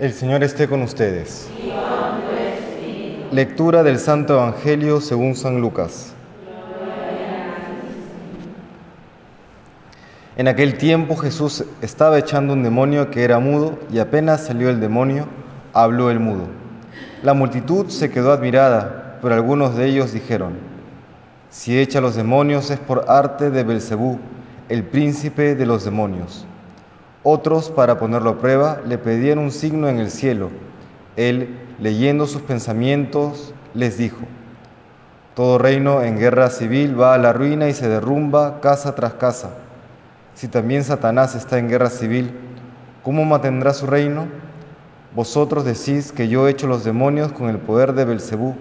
El Señor esté con ustedes. Lectura del Santo Evangelio según San Lucas. En aquel tiempo Jesús estaba echando un demonio que era mudo y apenas salió el demonio, habló el mudo. La multitud se quedó admirada, pero algunos de ellos dijeron: Si echa los demonios es por arte de Belcebú, el príncipe de los demonios. Otros, para ponerlo a prueba, le pedían un signo en el cielo. Él, leyendo sus pensamientos, les dijo, Todo reino en guerra civil va a la ruina y se derrumba casa tras casa. Si también Satanás está en guerra civil, ¿cómo mantendrá su reino? Vosotros decís que yo echo los demonios con el poder de Belcebú,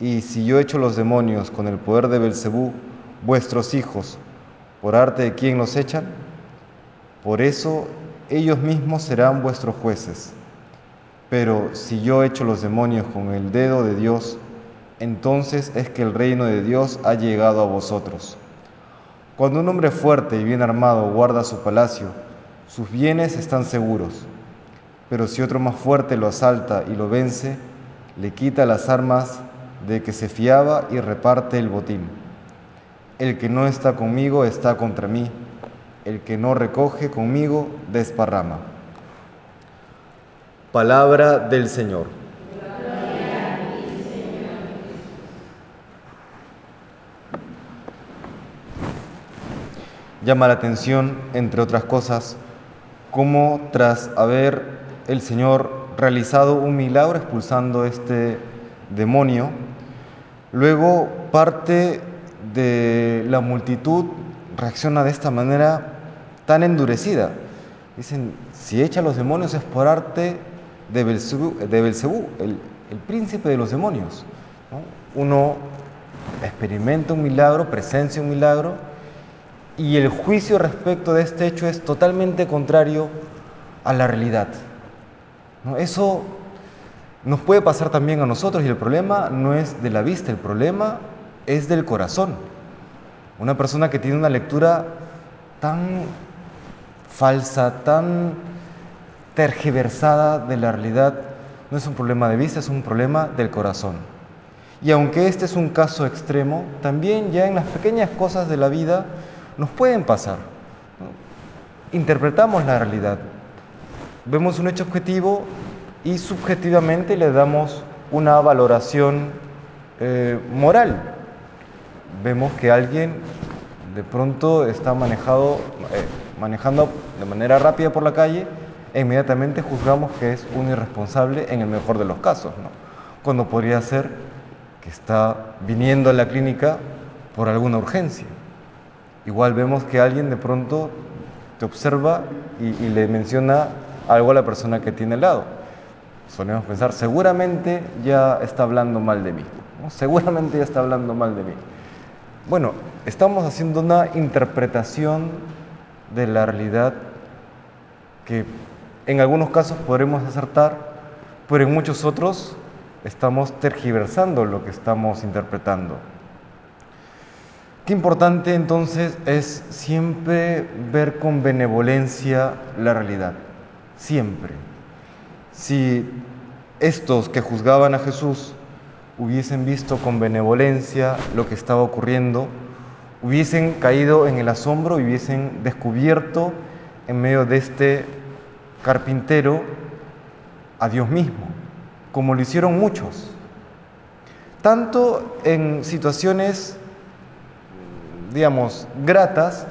y si yo echo los demonios con el poder de Belcebú, vuestros hijos, ¿por arte de quién los echan? Por eso ellos mismos serán vuestros jueces. Pero si yo echo los demonios con el dedo de Dios, entonces es que el reino de Dios ha llegado a vosotros. Cuando un hombre fuerte y bien armado guarda su palacio, sus bienes están seguros. Pero si otro más fuerte lo asalta y lo vence, le quita las armas de que se fiaba y reparte el botín. El que no está conmigo está contra mí el que no recoge conmigo desparrama. Palabra del Señor. Llama la atención, entre otras cosas, cómo tras haber el Señor realizado un milagro expulsando este demonio, luego parte de la multitud reacciona de esta manera tan endurecida. Dicen, si echa los demonios es por arte de Belcebú, el, príncipe de los demonios. Uno experimenta un milagro, presencia un milagro, y el juicio respecto de este hecho es totalmente contrario a la realidad. Eso nos puede pasar también a nosotros y el problema no es de la vista, el problema es del corazón. Una persona que tiene una lectura tan falsa, tan tergiversada de la realidad, no es un problema de vista, es un problema del corazón. Y aunque este es un caso extremo, también ya en las pequeñas cosas de la vida nos pueden pasar. Interpretamos la realidad, vemos un hecho objetivo y subjetivamente le damos una valoración eh, moral. Vemos que alguien de pronto está manejado, eh, manejando de manera rápida por la calle e inmediatamente juzgamos que es un irresponsable en el mejor de los casos, ¿no? cuando podría ser que está viniendo a la clínica por alguna urgencia. Igual vemos que alguien de pronto te observa y, le menciona algo a la persona que tiene al lado. Solemos pensar, seguramente ya está hablando mal de mí, seguramente ya está hablando mal de mí. Bueno, estamos haciendo una interpretación de la realidad que en algunos casos podremos acertar, pero en muchos otros estamos tergiversando lo que estamos interpretando. Qué importante entonces es siempre ver con benevolencia la realidad, siempre. Si estos que juzgaban a Jesús hubiesen visto con benevolencia lo que estaba ocurriendo, hubiesen caído en el asombro y hubiesen descubierto en medio de este carpintero a Dios mismo, como lo hicieron muchos, tanto en situaciones, digamos, gratas,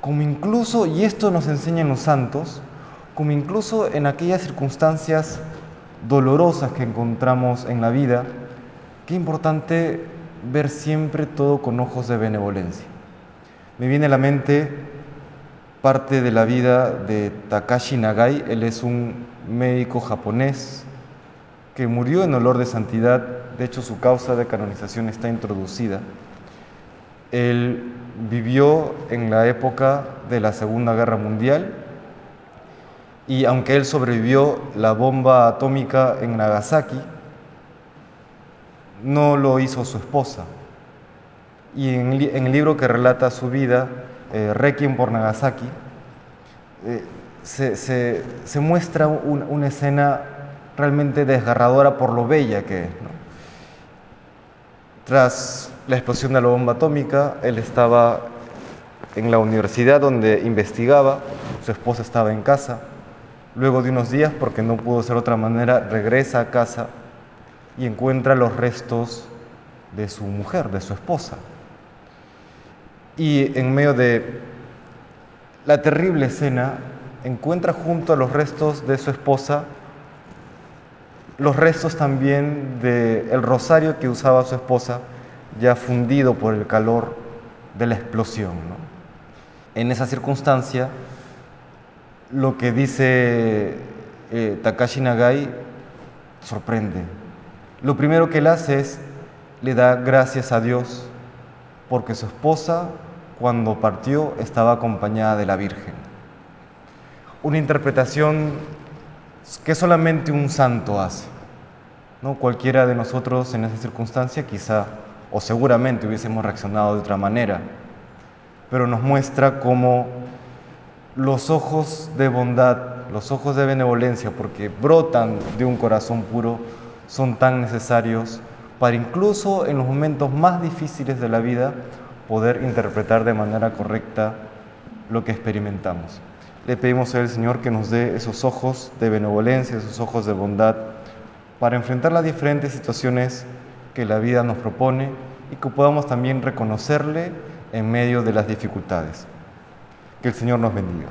como incluso, y esto nos enseñan los santos, como incluso en aquellas circunstancias dolorosas que encontramos en la vida, Qué importante ver siempre todo con ojos de benevolencia. Me viene a la mente parte de la vida de Takashi Nagai. Él es un médico japonés que murió en olor de santidad. De hecho, su causa de canonización está introducida. Él vivió en la época de la Segunda Guerra Mundial y aunque él sobrevivió la bomba atómica en Nagasaki, no lo hizo su esposa. Y en, el libro que relata su vida, eh, Requiem por Nagasaki, eh, se, muestra una escena realmente desgarradora por lo bella que es. Tras la explosión de la bomba atómica, él estaba en la universidad donde investigaba, su esposa estaba en casa. Luego de unos días, porque no pudo ser otra manera, regresa a casa y encuentra los restos de su mujer, de su esposa. Y en medio de la terrible escena, encuentra junto a los restos de su esposa los restos también del rosario que usaba su esposa, ya fundido por el calor de la explosión. En esa circunstancia, lo que dice eh, Takashi Nagai sorprende. Lo primero que él hace es, le da gracias a Dios porque su esposa, cuando partió, estaba acompañada de la Virgen. Una interpretación que solamente un santo hace. ¿no? Cualquiera de nosotros en esa circunstancia quizá o seguramente hubiésemos reaccionado de otra manera, pero nos muestra cómo los ojos de bondad, los ojos de benevolencia, porque brotan de un corazón puro, son tan necesarios para incluso en los momentos más difíciles de la vida poder interpretar de manera correcta lo que experimentamos. Le pedimos al Señor que nos dé esos ojos de benevolencia, esos ojos de bondad, para enfrentar las diferentes situaciones que la vida nos propone y que podamos también reconocerle en medio de las dificultades. Que el Señor nos bendiga.